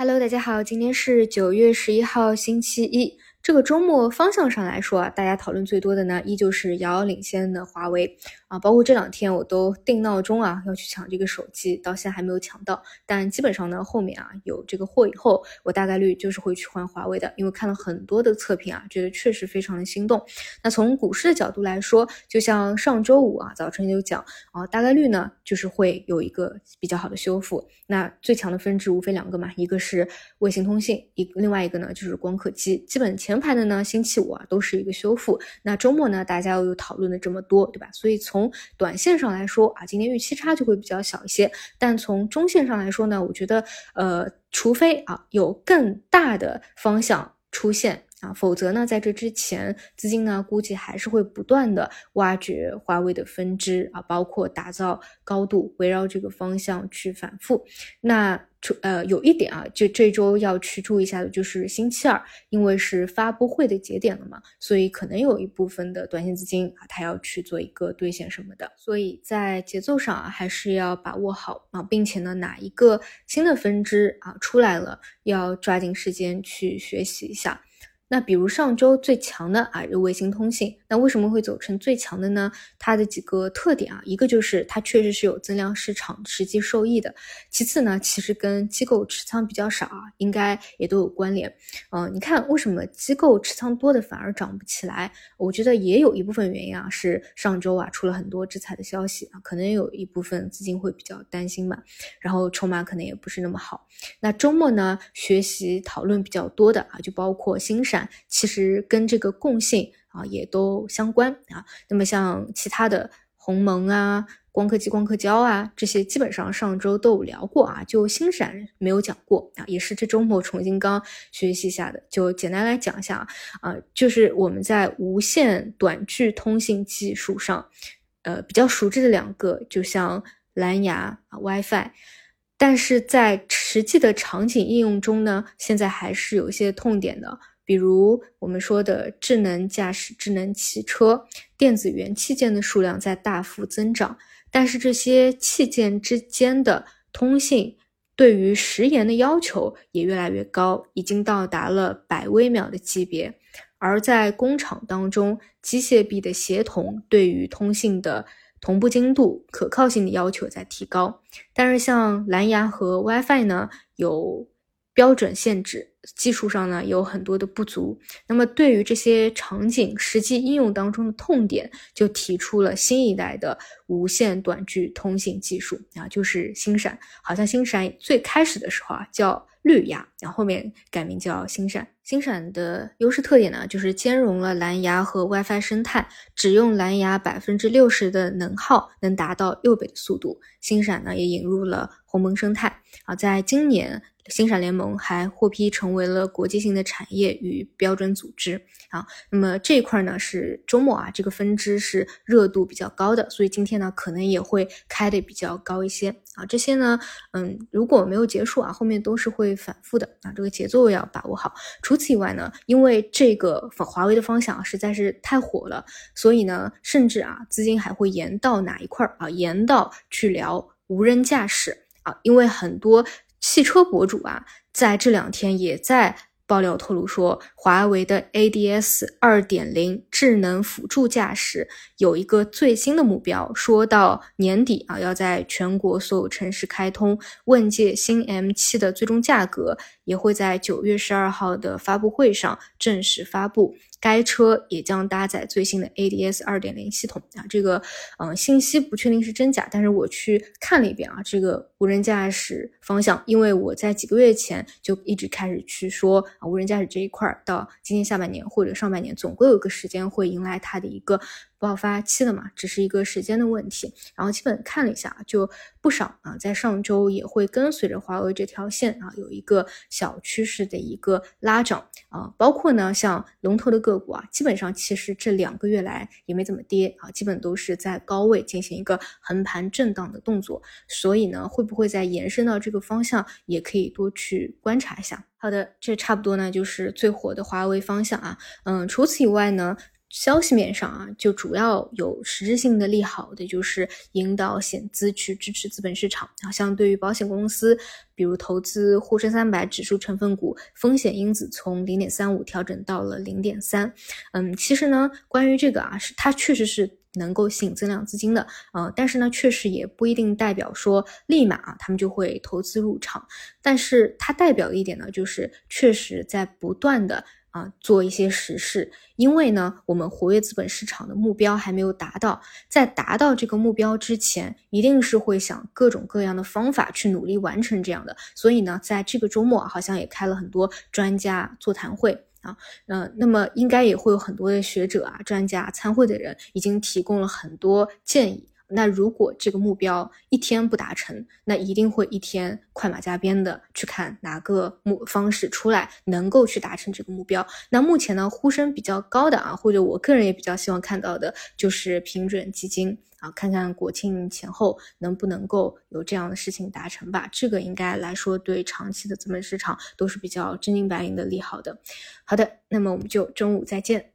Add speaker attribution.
Speaker 1: Hello，大家好，今天是九月十一号，星期一。这个周末方向上来说啊，大家讨论最多的呢，依旧是遥遥领先的华为啊。包括这两天我都定闹钟啊，要去抢这个手机，到现在还没有抢到。但基本上呢，后面啊有这个货以后，我大概率就是会去换华为的，因为看了很多的测评啊，觉得确实非常的心动。那从股市的角度来说，就像上周五啊早晨就讲啊，大概率呢就是会有一个比较好的修复。那最强的分支无非两个嘛，一个是卫星通信，一另外一个呢就是光刻机，基本前。排的呢，星期五啊都是一个修复。那周末呢，大家又讨论的这么多，对吧？所以从短线上来说啊，今天预期差就会比较小一些。但从中线上来说呢，我觉得呃，除非啊有更大的方向出现。啊，否则呢，在这之前，资金呢估计还是会不断的挖掘华为的分支啊，包括打造高度，围绕这个方向去反复。那呃，有一点啊，就这周要去注意一下的，就是星期二，因为是发布会的节点了嘛，所以可能有一部分的短线资金啊，它要去做一个兑现什么的。所以在节奏上啊，还是要把握好啊，并且呢，哪一个新的分支啊出来了，要抓紧时间去学习一下。那比如上周最强的啊，卫星通信，那为什么会走成最强的呢？它的几个特点啊，一个就是它确实是有增量市场实际受益的，其次呢，其实跟机构持仓比较少啊，应该也都有关联。嗯，你看为什么机构持仓多的反而涨不起来？我觉得也有一部分原因啊，是上周啊出了很多制裁的消息啊，可能有一部分资金会比较担心嘛，然后筹码可能也不是那么好。那周末呢，学习讨论比较多的啊，就包括新闪。其实跟这个共性啊也都相关啊。那么像其他的鸿蒙啊、光刻机、光刻胶啊这些，基本上上周都有聊过啊。就星闪没有讲过啊，也是这周末重新刚学习下的。就简单来讲一下啊，就是我们在无线短距通信技术上，呃比较熟知的两个，就像蓝牙啊、WiFi。但是在实际的场景应用中呢，现在还是有一些痛点的。比如我们说的智能驾驶、智能汽车，电子元器件的数量在大幅增长，但是这些器件之间的通信对于时延的要求也越来越高，已经到达了百微秒的级别。而在工厂当中，机械臂的协同对于通信的同步精度、可靠性的要求在提高。但是像蓝牙和 WiFi 呢，有标准限制。技术上呢有很多的不足，那么对于这些场景实际应用当中的痛点，就提出了新一代的无线短距通信技术啊，就是星闪。好像星闪最开始的时候啊叫绿牙，然后后面改名叫星闪。星闪的优势特点呢，就是兼容了蓝牙和 WiFi 生态，只用蓝牙百分之六十的能耗，能达到六倍的速度。星闪呢也引入了鸿蒙生态啊，在今年。星闪联盟还获批成为了国际性的产业与标准组织啊，那么这一块呢是周末啊，这个分支是热度比较高的，所以今天呢可能也会开的比较高一些啊。这些呢，嗯，如果没有结束啊，后面都是会反复的啊，这个节奏要把握好。除此以外呢，因为这个华为的方向实在是太火了，所以呢，甚至啊，资金还会延到哪一块儿啊，延到去聊无人驾驶啊，因为很多。汽车博主啊，在这两天也在爆料透露说，华为的 ADS 二点零智能辅助驾驶有一个最新的目标，说到年底啊，要在全国所有城市开通。问界新 M 七的最终价格也会在九月十二号的发布会上正式发布。该车也将搭载最新的 ADS 二点零系统啊，这个嗯信息不确定是真假，但是我去看了一遍啊，这个无人驾驶方向，因为我在几个月前就一直开始去说啊，无人驾驶这一块到今年下半年或者上半年，总归有个时间会迎来它的一个。爆发期了嘛，只是一个时间的问题。然后基本看了一下，就不少啊，在上周也会跟随着华为这条线啊，有一个小趋势的一个拉涨啊。包括呢，像龙头的个股啊，基本上其实这两个月来也没怎么跌啊，基本都是在高位进行一个横盘震荡的动作。所以呢，会不会再延伸到这个方向，也可以多去观察一下。好的，这差不多呢，就是最火的华为方向啊。嗯，除此以外呢。消息面上啊，就主要有实质性的利好的，就是引导险资去支持资本市场啊。像对于保险公司，比如投资沪深三百指数成分股，风险因子从零点三五调整到了零点三。嗯，其实呢，关于这个啊，是它确实是能够吸引增量资金的啊，但是呢，确实也不一定代表说立马啊他们就会投资入场。但是它代表一点呢，就是确实在不断的。啊，做一些实事，因为呢，我们活跃资本市场的目标还没有达到，在达到这个目标之前，一定是会想各种各样的方法去努力完成这样的。所以呢，在这个周末好像也开了很多专家座谈会啊，呃，那么应该也会有很多的学者啊、专家参会的人已经提供了很多建议。那如果这个目标一天不达成，那一定会一天快马加鞭的去看哪个目方式出来能够去达成这个目标。那目前呢，呼声比较高的啊，或者我个人也比较希望看到的就是平准基金啊，看看国庆前后能不能够有这样的事情达成吧。这个应该来说对长期的资本市场都是比较真金白银的利好的。好的，那么我们就中午再见。